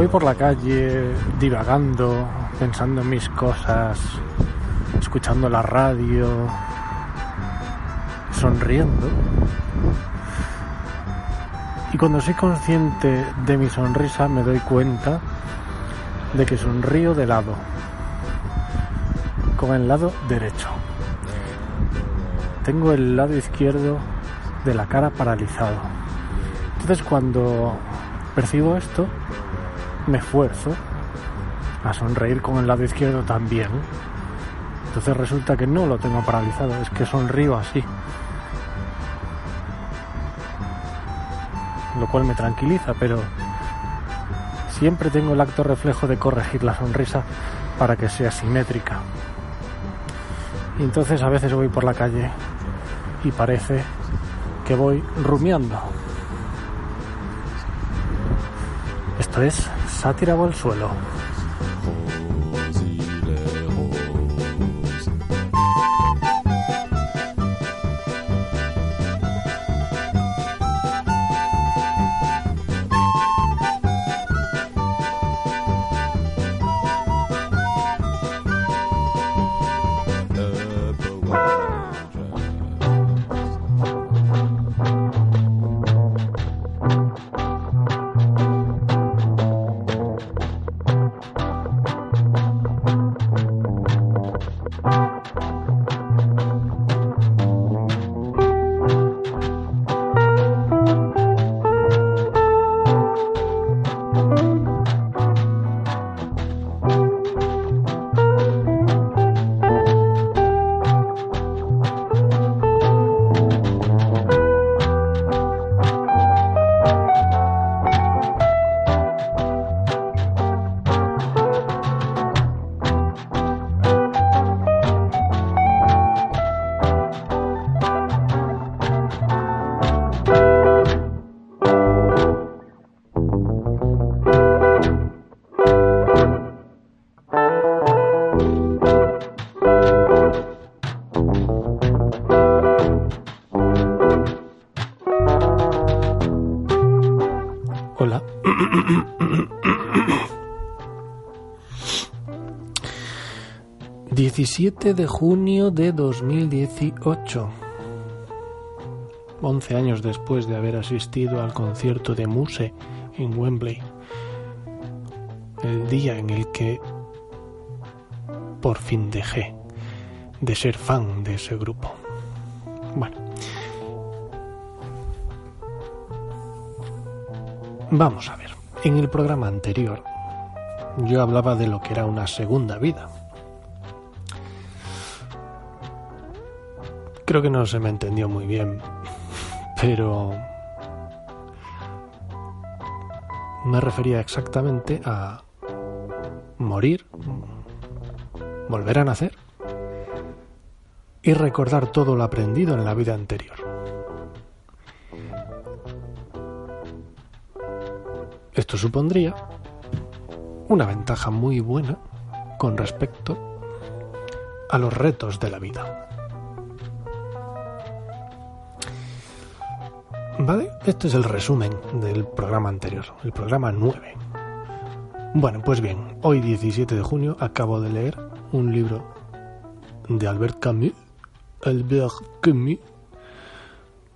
Voy por la calle divagando, pensando en mis cosas, escuchando la radio, sonriendo. Y cuando soy consciente de mi sonrisa me doy cuenta de que sonrío de lado, con el lado derecho. Tengo el lado izquierdo de la cara paralizado. Entonces cuando percibo esto, me esfuerzo a sonreír con el lado izquierdo también. Entonces resulta que no lo tengo paralizado, es que sonrío así. Lo cual me tranquiliza, pero siempre tengo el acto reflejo de corregir la sonrisa para que sea simétrica. Y entonces a veces voy por la calle y parece que voy rumiando. Esto es sátira o al suelo. ...17 de junio de 2018... ...11 años después de haber asistido al concierto de Muse en Wembley... ...el día en el que... ...por fin dejé... ...de ser fan de ese grupo... ...bueno... Vamos a ver, en el programa anterior yo hablaba de lo que era una segunda vida. Creo que no se me entendió muy bien, pero me refería exactamente a morir, volver a nacer y recordar todo lo aprendido en la vida anterior. Esto supondría una ventaja muy buena con respecto a los retos de la vida. ¿Vale? Este es el resumen del programa anterior, el programa 9. Bueno, pues bien, hoy 17 de junio acabo de leer un libro de Albert Camus, Albert Camus,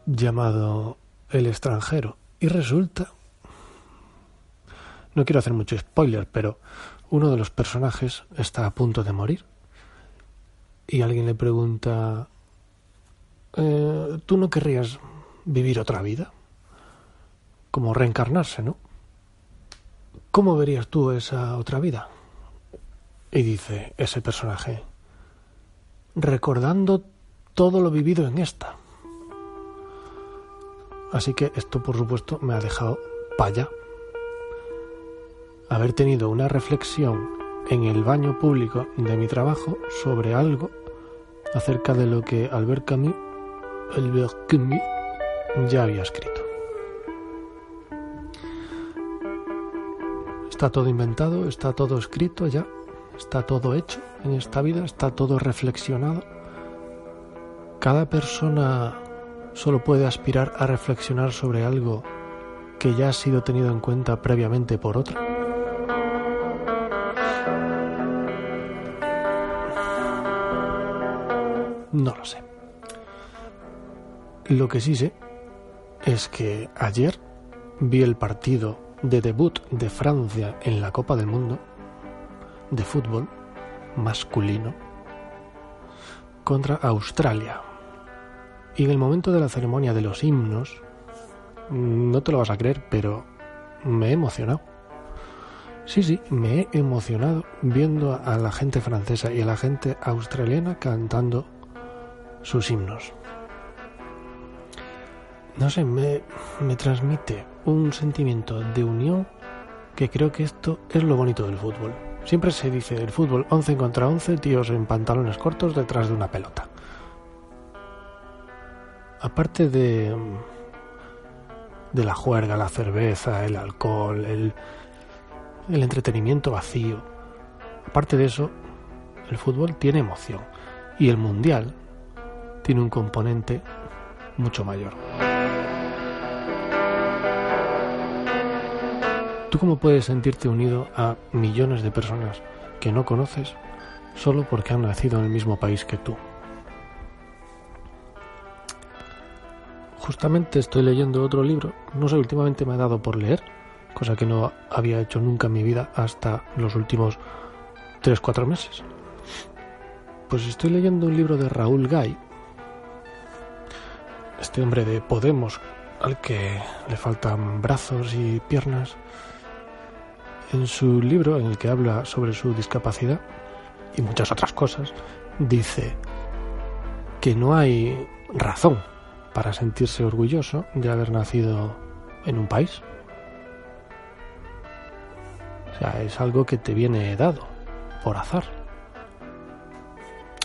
llamado El extranjero. Y resulta no quiero hacer mucho spoiler, pero uno de los personajes está a punto de morir. y alguien le pregunta, "Eh, ¿tú no querrías vivir otra vida? Como reencarnarse, ¿no? ¿Cómo verías tú esa otra vida? Y dice ese personaje, recordando todo lo vivido en esta. Así que esto, por supuesto, me ha dejado paya. Haber tenido una reflexión en el baño público de mi trabajo sobre algo acerca de lo que Albert Camus, Albert Camus ya había escrito. Está todo inventado, está todo escrito ya, está todo hecho en esta vida, está todo reflexionado. Cada persona solo puede aspirar a reflexionar sobre algo que ya ha sido tenido en cuenta previamente por otra. No lo sé. Lo que sí sé es que ayer vi el partido de debut de Francia en la Copa del Mundo de fútbol masculino contra Australia. Y en el momento de la ceremonia de los himnos, no te lo vas a creer, pero me he emocionado. Sí, sí, me he emocionado viendo a la gente francesa y a la gente australiana cantando sus himnos. No sé, me, me transmite un sentimiento de unión que creo que esto es lo bonito del fútbol. Siempre se dice el fútbol 11 contra 11, tíos en pantalones cortos detrás de una pelota. Aparte de de la juerga, la cerveza, el alcohol, el, el entretenimiento vacío. Aparte de eso, el fútbol tiene emoción y el mundial tiene un componente mucho mayor. ¿Tú cómo puedes sentirte unido a millones de personas que no conoces solo porque han nacido en el mismo país que tú? Justamente estoy leyendo otro libro, no sé, últimamente me ha dado por leer, cosa que no había hecho nunca en mi vida hasta los últimos 3-4 meses. Pues estoy leyendo un libro de Raúl Gay, este hombre de Podemos, al que le faltan brazos y piernas, en su libro en el que habla sobre su discapacidad y muchas otras cosas, dice que no hay razón para sentirse orgulloso de haber nacido en un país. O sea, es algo que te viene dado por azar.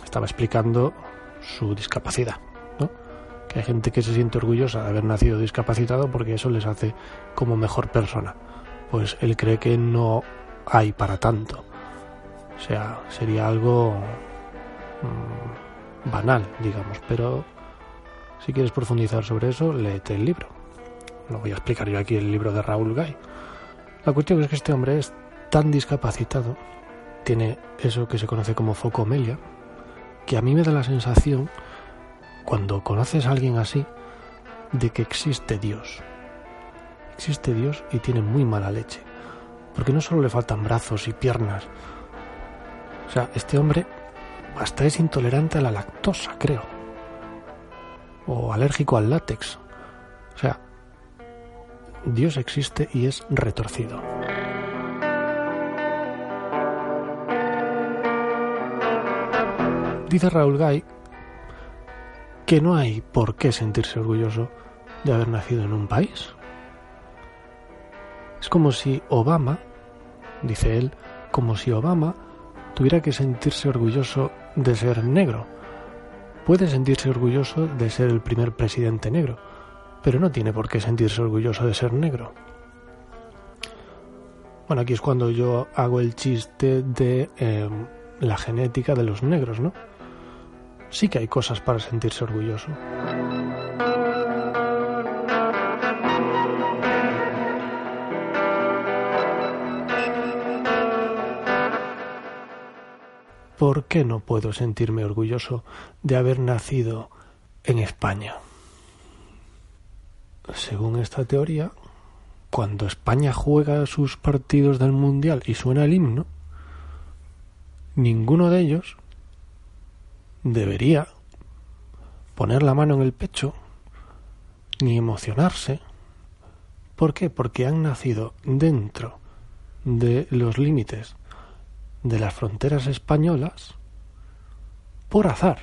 Estaba explicando su discapacidad, ¿no? Que hay gente que se siente orgullosa de haber nacido discapacitado porque eso les hace como mejor persona. Pues él cree que no hay para tanto. O sea, sería algo mmm, banal, digamos, pero si quieres profundizar sobre eso, léete el libro. No voy a explicar yo aquí el libro de Raúl Gay. La cuestión es que este hombre es tan discapacitado, tiene eso que se conoce como focomelia, que a mí me da la sensación, cuando conoces a alguien así, de que existe Dios. Existe Dios y tiene muy mala leche. Porque no solo le faltan brazos y piernas. O sea, este hombre hasta es intolerante a la lactosa, creo o alérgico al látex. O sea, Dios existe y es retorcido. Dice Raúl Gay que no hay por qué sentirse orgulloso de haber nacido en un país. Es como si Obama, dice él, como si Obama tuviera que sentirse orgulloso de ser negro puede sentirse orgulloso de ser el primer presidente negro, pero no tiene por qué sentirse orgulloso de ser negro. Bueno, aquí es cuando yo hago el chiste de eh, la genética de los negros, ¿no? Sí que hay cosas para sentirse orgulloso. ¿Por qué no puedo sentirme orgulloso de haber nacido en España? Según esta teoría, cuando España juega sus partidos del Mundial y suena el himno, ninguno de ellos debería poner la mano en el pecho ni emocionarse. ¿Por qué? Porque han nacido dentro de los límites de las fronteras españolas por azar.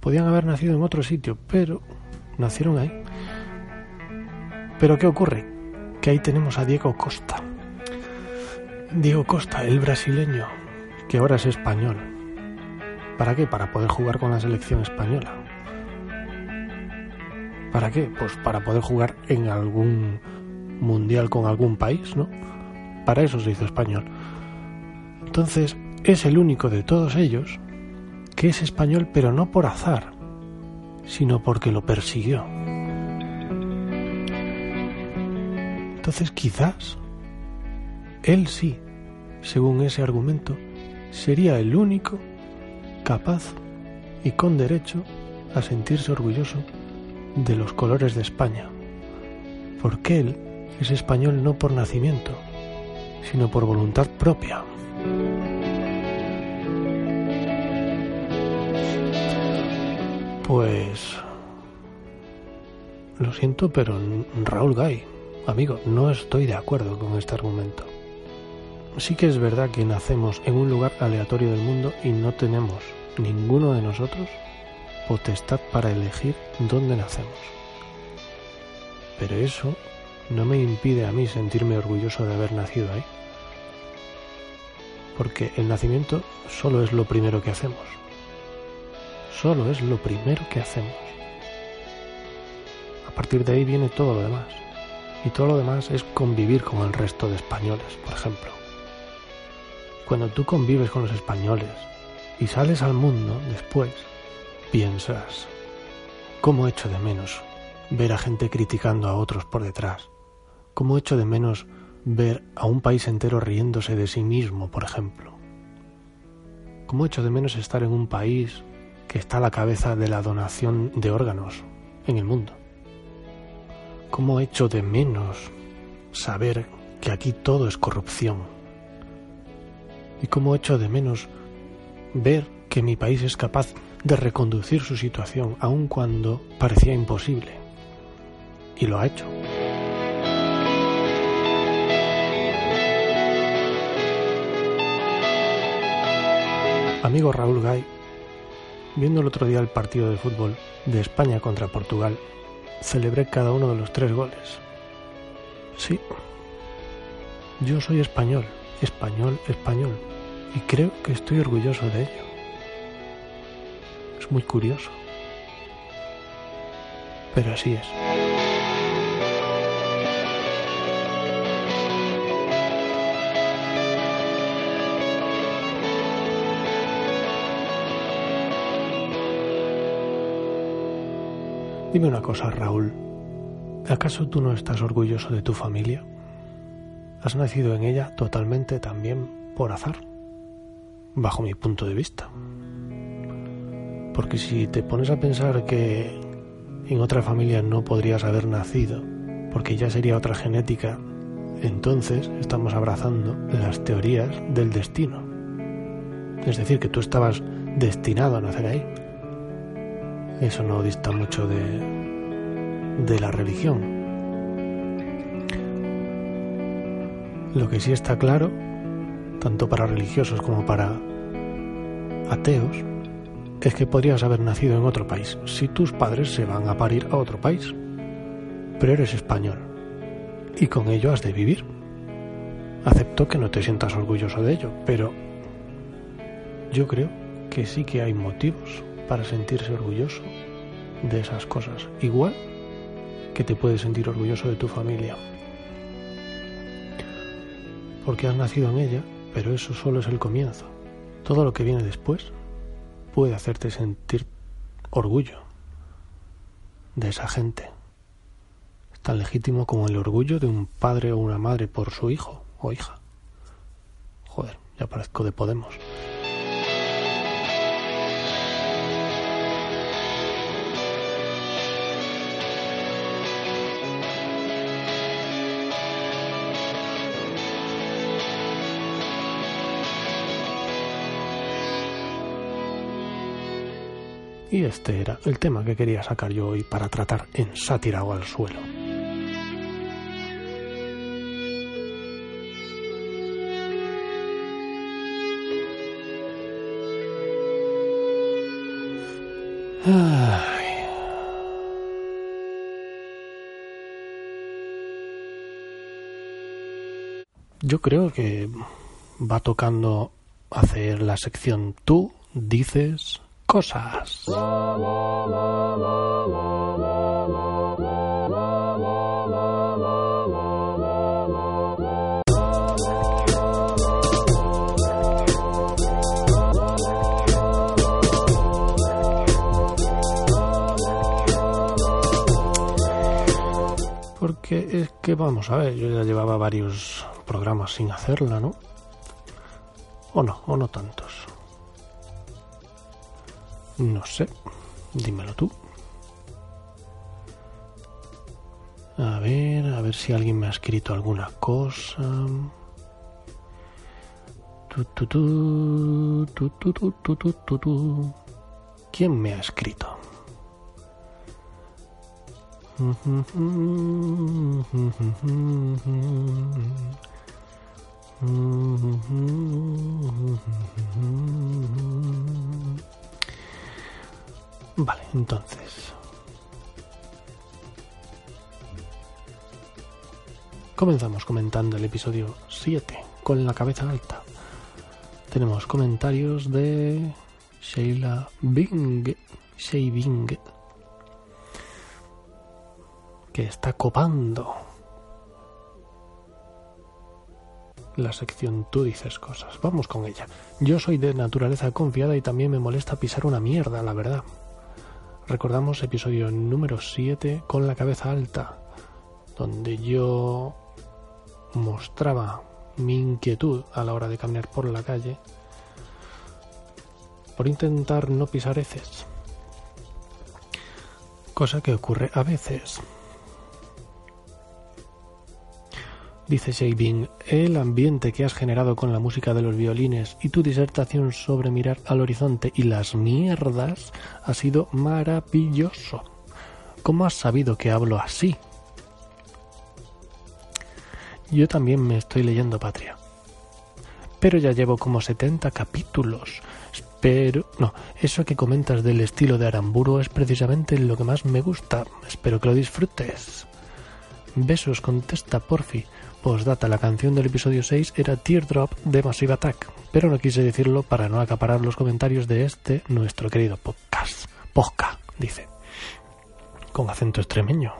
Podían haber nacido en otro sitio, pero nacieron ahí. Pero ¿qué ocurre? Que ahí tenemos a Diego Costa. Diego Costa, el brasileño, que ahora es español. ¿Para qué? Para poder jugar con la selección española. ¿Para qué? Pues para poder jugar en algún mundial con algún país, ¿no? Para eso se hizo español. Entonces, es el único de todos ellos que es español, pero no por azar, sino porque lo persiguió. Entonces, quizás él sí, según ese argumento, sería el único capaz y con derecho a sentirse orgulloso de los colores de España, porque él es español no por nacimiento, sino por voluntad propia. Pues lo siento, pero Raúl Gay, amigo, no estoy de acuerdo con este argumento. Sí que es verdad que nacemos en un lugar aleatorio del mundo y no tenemos ninguno de nosotros potestad para elegir dónde nacemos. Pero eso no me impide a mí sentirme orgulloso de haber nacido ahí. Porque el nacimiento solo es lo primero que hacemos. Solo es lo primero que hacemos. A partir de ahí viene todo lo demás. Y todo lo demás es convivir con el resto de españoles, por ejemplo. Cuando tú convives con los españoles y sales al mundo después, piensas, ¿cómo echo de menos ver a gente criticando a otros por detrás? ¿Cómo echo de menos ver a un país entero riéndose de sí mismo, por ejemplo? ¿Cómo echo de menos estar en un país que está a la cabeza de la donación de órganos en el mundo? ¿Cómo echo de menos saber que aquí todo es corrupción? ¿Y cómo echo de menos ver que mi país es capaz de reconducir su situación aun cuando parecía imposible? Y lo ha hecho. Amigo Raúl Gay, viendo el otro día el partido de fútbol de España contra Portugal, celebré cada uno de los tres goles. Sí, yo soy español, español, español, y creo que estoy orgulloso de ello. Es muy curioso. Pero así es. Dime una cosa, Raúl. ¿Acaso tú no estás orgulloso de tu familia? Has nacido en ella totalmente también por azar, bajo mi punto de vista. Porque si te pones a pensar que en otra familia no podrías haber nacido, porque ya sería otra genética, entonces estamos abrazando las teorías del destino. Es decir, que tú estabas destinado a nacer ahí. Eso no dista mucho de, de la religión. Lo que sí está claro, tanto para religiosos como para ateos, es que podrías haber nacido en otro país si tus padres se van a parir a otro país. Pero eres español y con ello has de vivir. Acepto que no te sientas orgulloso de ello, pero yo creo que sí que hay motivos para sentirse orgulloso de esas cosas. Igual que te puedes sentir orgulloso de tu familia. Porque has nacido en ella, pero eso solo es el comienzo. Todo lo que viene después puede hacerte sentir orgullo de esa gente. Es tan legítimo como el orgullo de un padre o una madre por su hijo o hija. Joder, ya parezco de Podemos. Y este era el tema que quería sacar yo hoy para tratar en sátira o al suelo. Yo creo que va tocando hacer la sección tú dices cosas. Porque es que vamos a ver, yo ya llevaba varios programas sin hacerla, ¿no? O no, o no tantos. No sé. Dímelo tú. A ver, a ver si alguien me ha escrito alguna cosa. Tu, tu, tu, ¿Quién me ha escrito? Vale, entonces. Comenzamos comentando el episodio 7 con la cabeza alta. Tenemos comentarios de Sheila Bing, Shei Bing, que está copando la sección Tú dices cosas. Vamos con ella. Yo soy de naturaleza confiada y también me molesta pisar una mierda, la verdad. Recordamos episodio número 7 con la cabeza alta, donde yo mostraba mi inquietud a la hora de caminar por la calle por intentar no pisar heces. Cosa que ocurre a veces. Dice Shaving, el ambiente que has generado con la música de los violines y tu disertación sobre mirar al horizonte y las mierdas ha sido maravilloso. ¿Cómo has sabido que hablo así? Yo también me estoy leyendo Patria. Pero ya llevo como 70 capítulos. Pero, no, eso que comentas del estilo de Aramburu es precisamente lo que más me gusta. Espero que lo disfrutes. Besos, contesta Porfi. Postdata, la canción del episodio 6 era Teardrop de Massive Attack, pero no quise decirlo para no acaparar los comentarios de este, nuestro querido podcast. Posca, dice, con acento extremeño,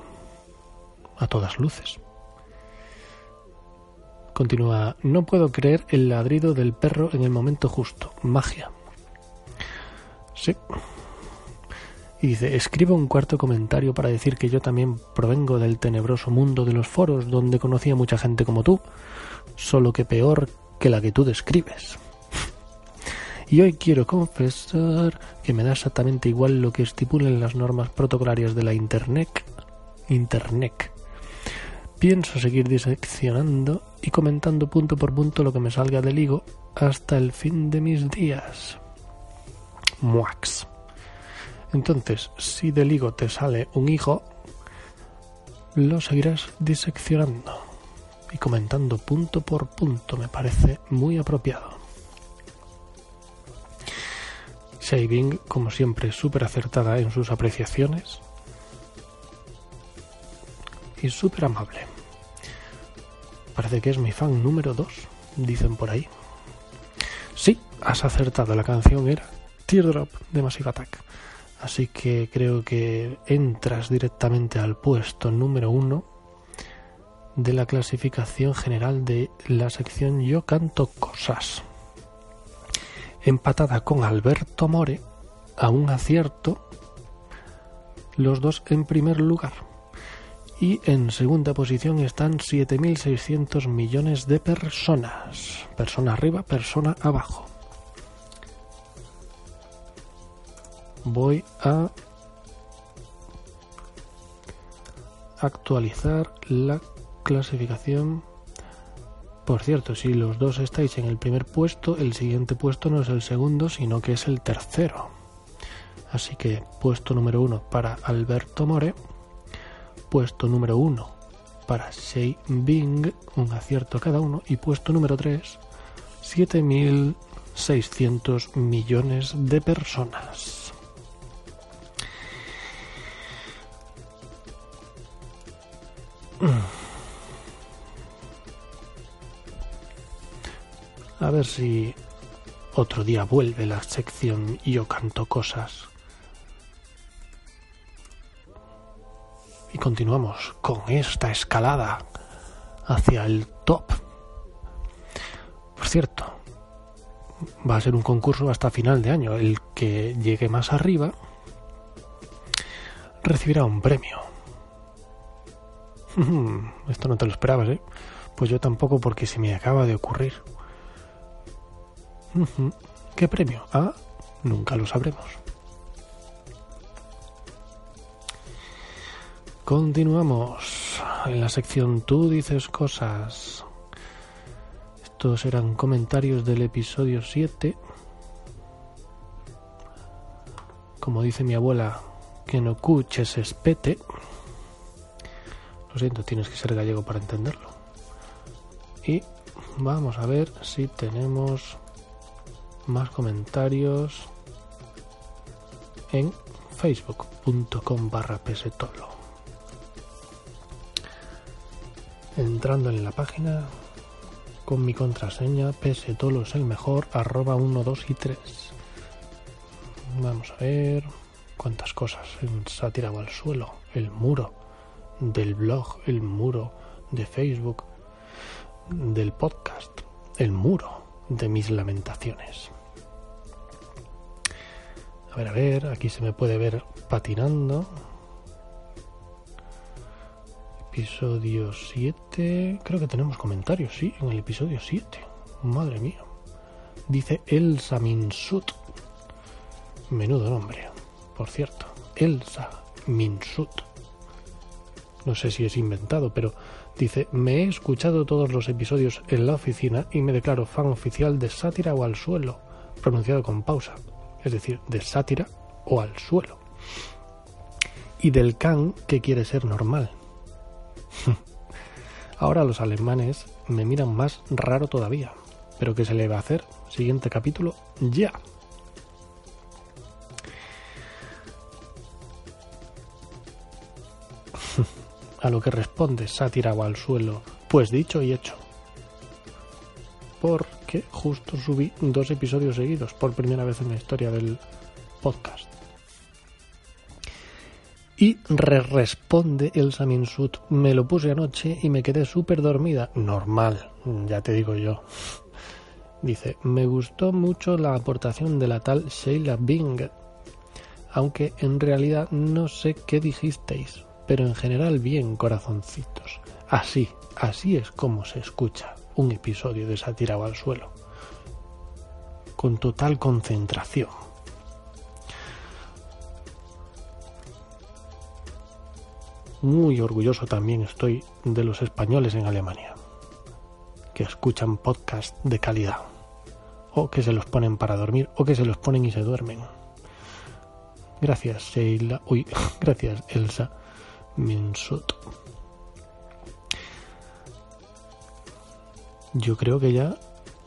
a todas luces. Continúa, no puedo creer el ladrido del perro en el momento justo. Magia. Sí. Y dice, escribo un cuarto comentario para decir que yo también provengo del tenebroso mundo de los foros donde conocí a mucha gente como tú, solo que peor que la que tú describes. Y hoy quiero confesar que me da exactamente igual lo que estipulen las normas protocolarias de la Internet. Internet. Pienso seguir diseccionando y comentando punto por punto lo que me salga del higo hasta el fin de mis días. Muax. Entonces, si del higo te sale un hijo, lo seguirás diseccionando y comentando punto por punto. Me parece muy apropiado. Shaving, como siempre, súper acertada en sus apreciaciones y súper amable. Parece que es mi fan número 2, dicen por ahí. Sí, has acertado, la canción era Teardrop de Massive Attack. Así que creo que entras directamente al puesto número uno de la clasificación general de la sección Yo canto cosas. Empatada con Alberto More, a un acierto, los dos en primer lugar. Y en segunda posición están 7.600 millones de personas. Persona arriba, persona abajo. Voy a actualizar la clasificación por cierto, si los dos estáis en el primer puesto, el siguiente puesto no es el segundo, sino que es el tercero. Así que puesto número uno para Alberto More, puesto número uno para Shea Bing, un acierto cada uno, y puesto número tres, 7.600 millones de personas. Si otro día vuelve la sección Yo canto cosas. Y continuamos con esta escalada hacia el top. Por cierto, va a ser un concurso hasta final de año. El que llegue más arriba recibirá un premio. Esto no te lo esperabas, ¿eh? Pues yo tampoco porque se me acaba de ocurrir. ¿Qué premio? Ah, nunca lo sabremos. Continuamos en la sección Tú dices cosas. Estos eran comentarios del episodio 7. Como dice mi abuela, que no cuches espete. Lo siento, tienes que ser gallego para entenderlo. Y vamos a ver si tenemos más comentarios en facebook.com barra pesetolo. Entrando en la página con mi contraseña pesetolo es el mejor arroba 1, 2 y 3. Vamos a ver cuántas cosas se ha tirado al suelo. El muro del blog, el muro de Facebook, del podcast, el muro de mis lamentaciones. A ver, a ver, aquí se me puede ver patinando. Episodio 7. Creo que tenemos comentarios, sí, en el episodio 7. Madre mía. Dice Elsa Minsut. Menudo nombre, por cierto. Elsa Minsut. No sé si es inventado, pero dice, me he escuchado todos los episodios en la oficina y me declaro fan oficial de Sátira o al suelo, pronunciado con pausa, es decir, de sátira o al suelo. Y del can que quiere ser normal. Ahora los alemanes me miran más raro todavía. Pero ¿qué se le va a hacer? Siguiente capítulo, ya. A lo que responde sátira o al suelo, pues dicho y hecho. Porque justo subí dos episodios seguidos por primera vez en la historia del podcast. Y re responde Elsa Minsut, me lo puse anoche y me quedé súper dormida. Normal, ya te digo yo. Dice, me gustó mucho la aportación de la tal Sheila Bing, aunque en realidad no sé qué dijisteis, pero en general bien, corazoncitos. Así, así es como se escucha un episodio de Sátira o al suelo. Con total concentración. Muy orgulloso también estoy de los españoles en Alemania, que escuchan podcasts de calidad, o que se los ponen para dormir, o que se los ponen y se duermen. Gracias, Sheila. Uy, gracias, Elsa Minsut. Yo creo que ya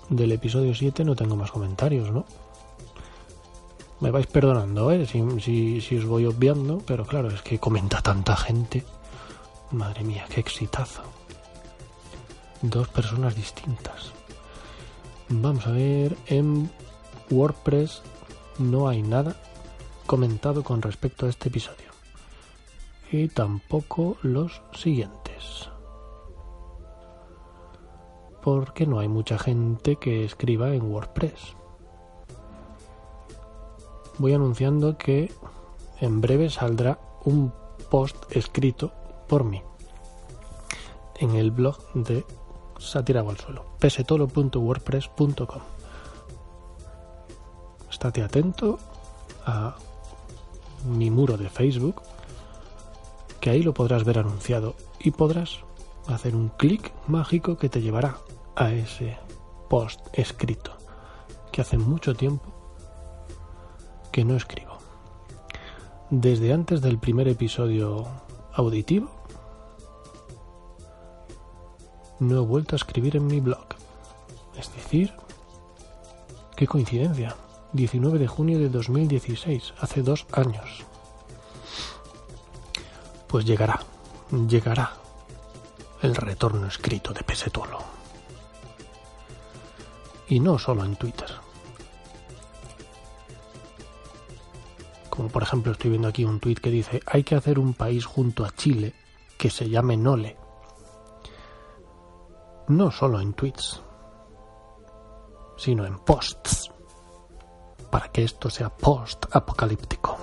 del episodio 7 no tengo más comentarios, ¿no? Me vais perdonando, ¿eh? Si, si, os voy obviando, pero claro, es que comenta tanta gente. Madre mía, qué exitazo. Dos personas distintas. Vamos a ver, en WordPress no hay nada comentado con respecto a este episodio. Y tampoco los siguientes. Porque no hay mucha gente que escriba en WordPress. Voy anunciando que en breve saldrá un post escrito por mí en el blog de Sátira al suelo, pesetolo.wordpress.com. Estate atento a mi muro de Facebook, que ahí lo podrás ver anunciado y podrás hacer un clic mágico que te llevará a ese post escrito que hace mucho tiempo que no escribo. desde antes del primer episodio auditivo, no he vuelto a escribir en mi blog. Es decir, qué coincidencia. 19 de junio de 2016, hace dos años. Pues llegará, llegará el retorno escrito de Pesetolo. Y no solo en Twitter. Como por ejemplo estoy viendo aquí un tuit que dice hay que hacer un país junto a Chile que se llame Nole. No solo en tweets, sino en posts, para que esto sea post-apocalíptico.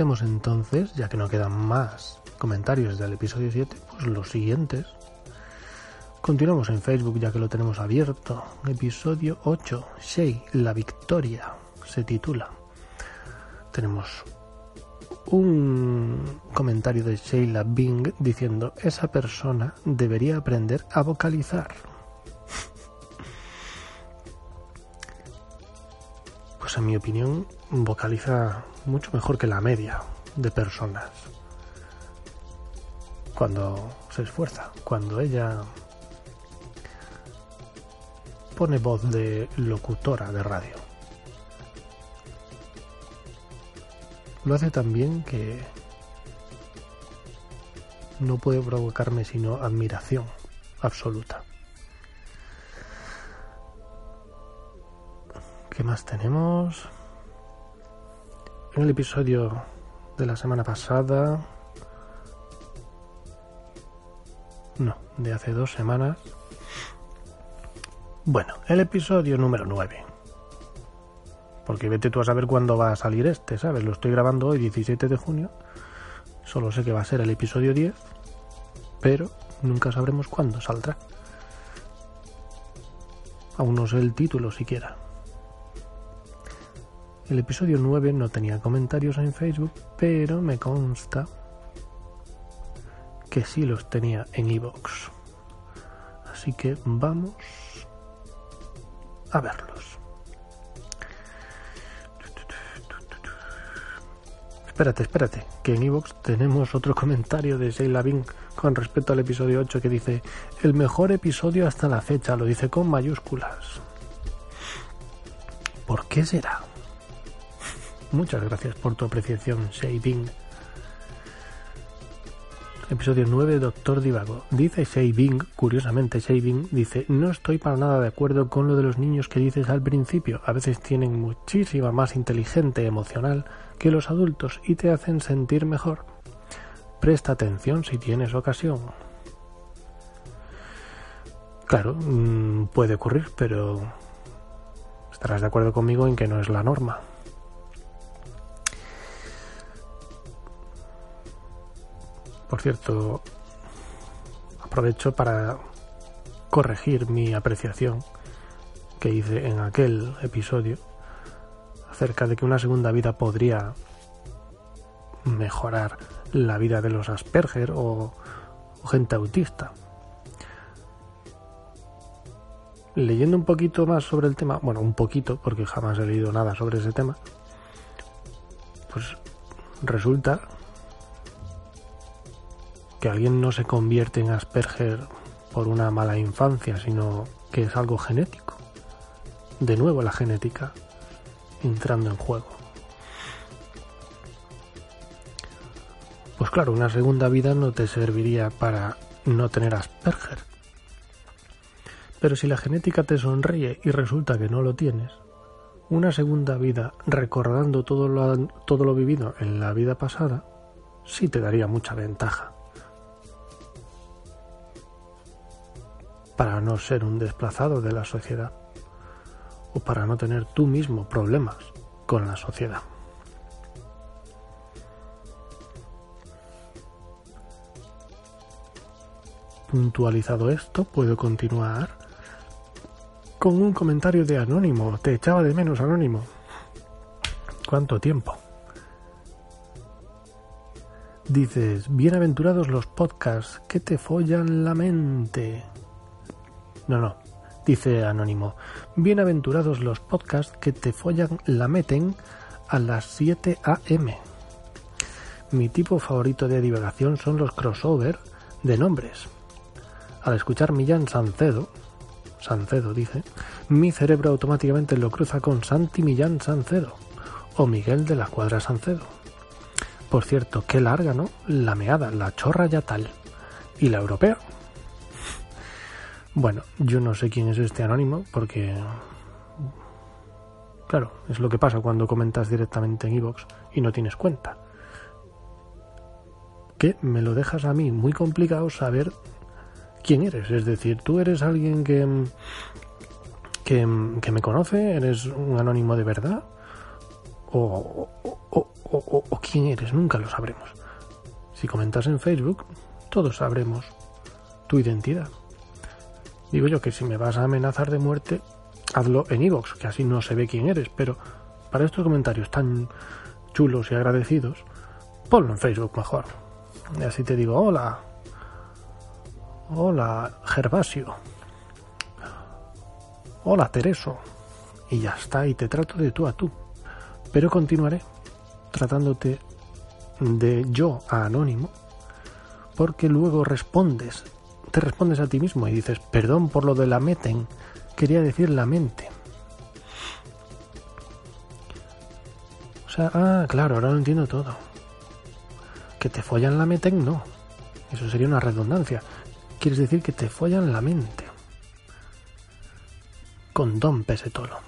Entonces, ya que no quedan más comentarios del episodio 7, pues los siguientes. Continuamos en Facebook ya que lo tenemos abierto. Episodio 8, Shea, la victoria, se titula. Tenemos un comentario de Sheila Bing diciendo esa persona debería aprender a vocalizar. En mi opinión vocaliza mucho mejor que la media de personas. Cuando se esfuerza, cuando ella pone voz de locutora de radio. Lo hace tan bien que no puede provocarme sino admiración absoluta. ¿Qué más tenemos? En el episodio de la semana pasada, no, de hace dos semanas, bueno, el episodio número 9. Porque vete tú a saber cuándo va a salir este, ¿sabes? Lo estoy grabando hoy, 17 de junio. Solo sé que va a ser el episodio 10, pero nunca sabremos cuándo saldrá. Aún no sé el título siquiera. El episodio 9 no tenía comentarios en Facebook, pero me consta que sí los tenía en iVoox. Así que vamos a verlos. Espérate, espérate, que en iVoox tenemos otro comentario de Sheila Bing con respecto al episodio 8 que dice el mejor episodio hasta la fecha, lo dice con mayúsculas. ¿Por qué será? Muchas gracias por tu apreciación, Shei Bing. Episodio 9, Doctor Divago. Dice Shei Bing, curiosamente Shei Bing dice, no estoy para nada de acuerdo con lo de los niños que dices al principio. A veces tienen muchísima más inteligente emocional que los adultos y te hacen sentir mejor. Presta atención si tienes ocasión. Claro, mm, puede ocurrir, pero estarás de acuerdo conmigo en que no es la norma. Por cierto, aprovecho para corregir mi apreciación que hice en aquel episodio acerca de que una segunda vida podría mejorar la vida de los Asperger o, gente autista. Leyendo un poquito más sobre el tema, bueno, un poquito, porque jamás he leído nada sobre ese tema, pues resulta que alguien no se convierte en Asperger por una mala infancia, sino que es algo genético. De nuevo la genética entrando en juego. Pues claro, una segunda vida no te serviría para no tener Asperger. Pero si la genética te sonríe y resulta que no lo tienes, una segunda vida recordando todo lo, todo lo vivido en la vida pasada, sí te daría mucha ventaja. Para no ser un desplazado de la sociedad o para no tener tú mismo problemas con la sociedad. Puntualizado esto, puedo continuar con un comentario de Anónimo. Te echaba de menos, Anónimo. ¿Cuánto tiempo? Dices, bienaventurados los podcasts que te follan la mente. No, no, dice Anónimo, bienaventurados los podcasts que te follan la meten a las 7 a.m. Mi tipo favorito de divagación son los crossover de nombres. Al escuchar Millán Sancedo, Sancedo dice, mi cerebro automáticamente lo cruza con Santi Millán Sancedo o Miguel de la Cuadra Sancedo. Por cierto, qué larga, ¿no? La meada, la chorra ya tal. Y la europea. Bueno, yo no sé quién es este anónimo porque... Claro, es lo que pasa cuando comentas directamente en iVoox y no tienes cuenta. Que me lo dejas a mí muy complicado saber quién eres. Es decir, tú eres alguien que, que, que me conoce, eres un anónimo de verdad. O, o, o- o- o quién eres, nunca lo sabremos. Si comentas en Facebook, todos sabremos tu identidad. Digo yo que si me vas a amenazar de muerte, hazlo en iVoox, que así no se ve quién eres, pero para estos comentarios tan chulos y agradecidos, ponlo en Facebook mejor. Y así te digo, hola, hola Gervasio, hola Tereso, y ya está, y te trato de tú a tú. Pero continuaré tratándote de yo a anónimo, porque luego respondes, te respondes a ti mismo y dices, perdón por lo de la meten, quería decir la mente. O sea, ah, claro, ahora lo entiendo todo. Que te follan la meten, no. Eso sería una redundancia. Quieres decir que te follan la mente. Con Don Pesetolo.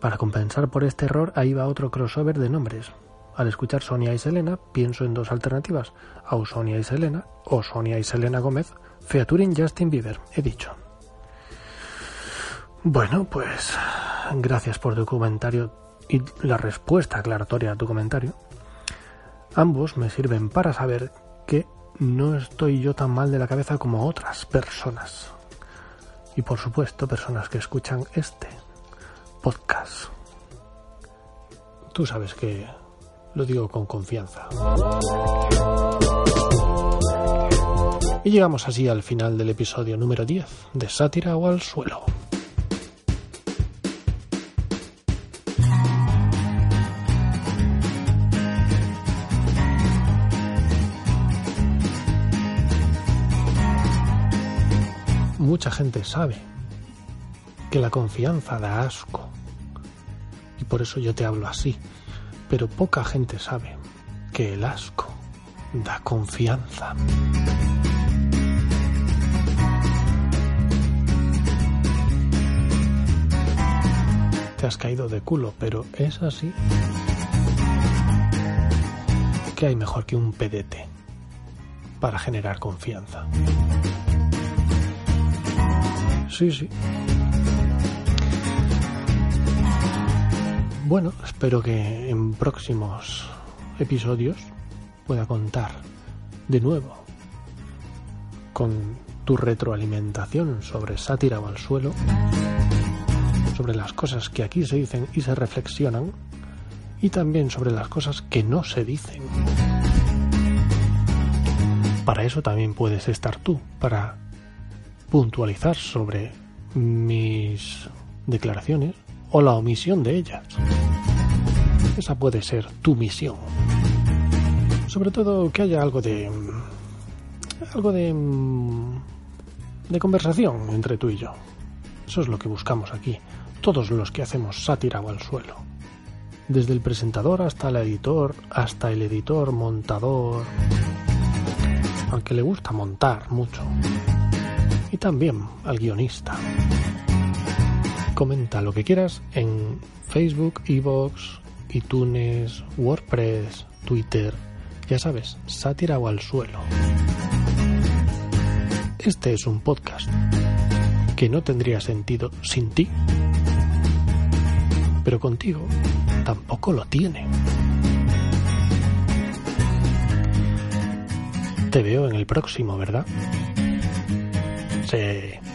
Para compensar por este error, ahí va otro crossover de nombres. Al escuchar Sonia y Selena, pienso en dos alternativas: Ausonia y Selena o Sonia y Selena Gómez, featuring Justin Bieber, he dicho. Bueno, pues gracias por tu comentario y la respuesta aclaratoria a tu comentario. Ambos me sirven para saber que no estoy yo tan mal de la cabeza como otras personas. Y por supuesto, personas que escuchan este podcast. Tú sabes que lo digo con confianza. Y llegamos así al final del episodio número 10 de Sátira o al suelo. Mucha gente sabe que la confianza da asco y por eso yo te hablo así, pero poca gente sabe que el asco da confianza. Te has caído de culo, pero es así. ¿Qué hay mejor que un pedete para generar confianza? Sí, sí. Bueno, espero que en próximos episodios pueda contar de nuevo con tu retroalimentación sobre sátira o al suelo, sobre las cosas que aquí se dicen y se reflexionan, y también sobre las cosas que no se dicen. Para eso también puedes estar tú, para puntualizar sobre mis declaraciones o la omisión de ellas. Esa puede ser tu misión. Sobre todo que haya algo de algo de de conversación entre tú y yo. Eso es lo que buscamos aquí, todos los que hacemos sátira o al suelo. Desde el presentador hasta el editor, hasta el editor, montador, aunque le gusta montar mucho. Y también al guionista. Comenta lo que quieras en Facebook, Evox, iTunes, WordPress, Twitter. Ya sabes, sátira o al suelo. Este es un podcast que no tendría sentido sin ti. Pero contigo tampoco lo tiene. Te veo en el próximo, ¿verdad? Sí.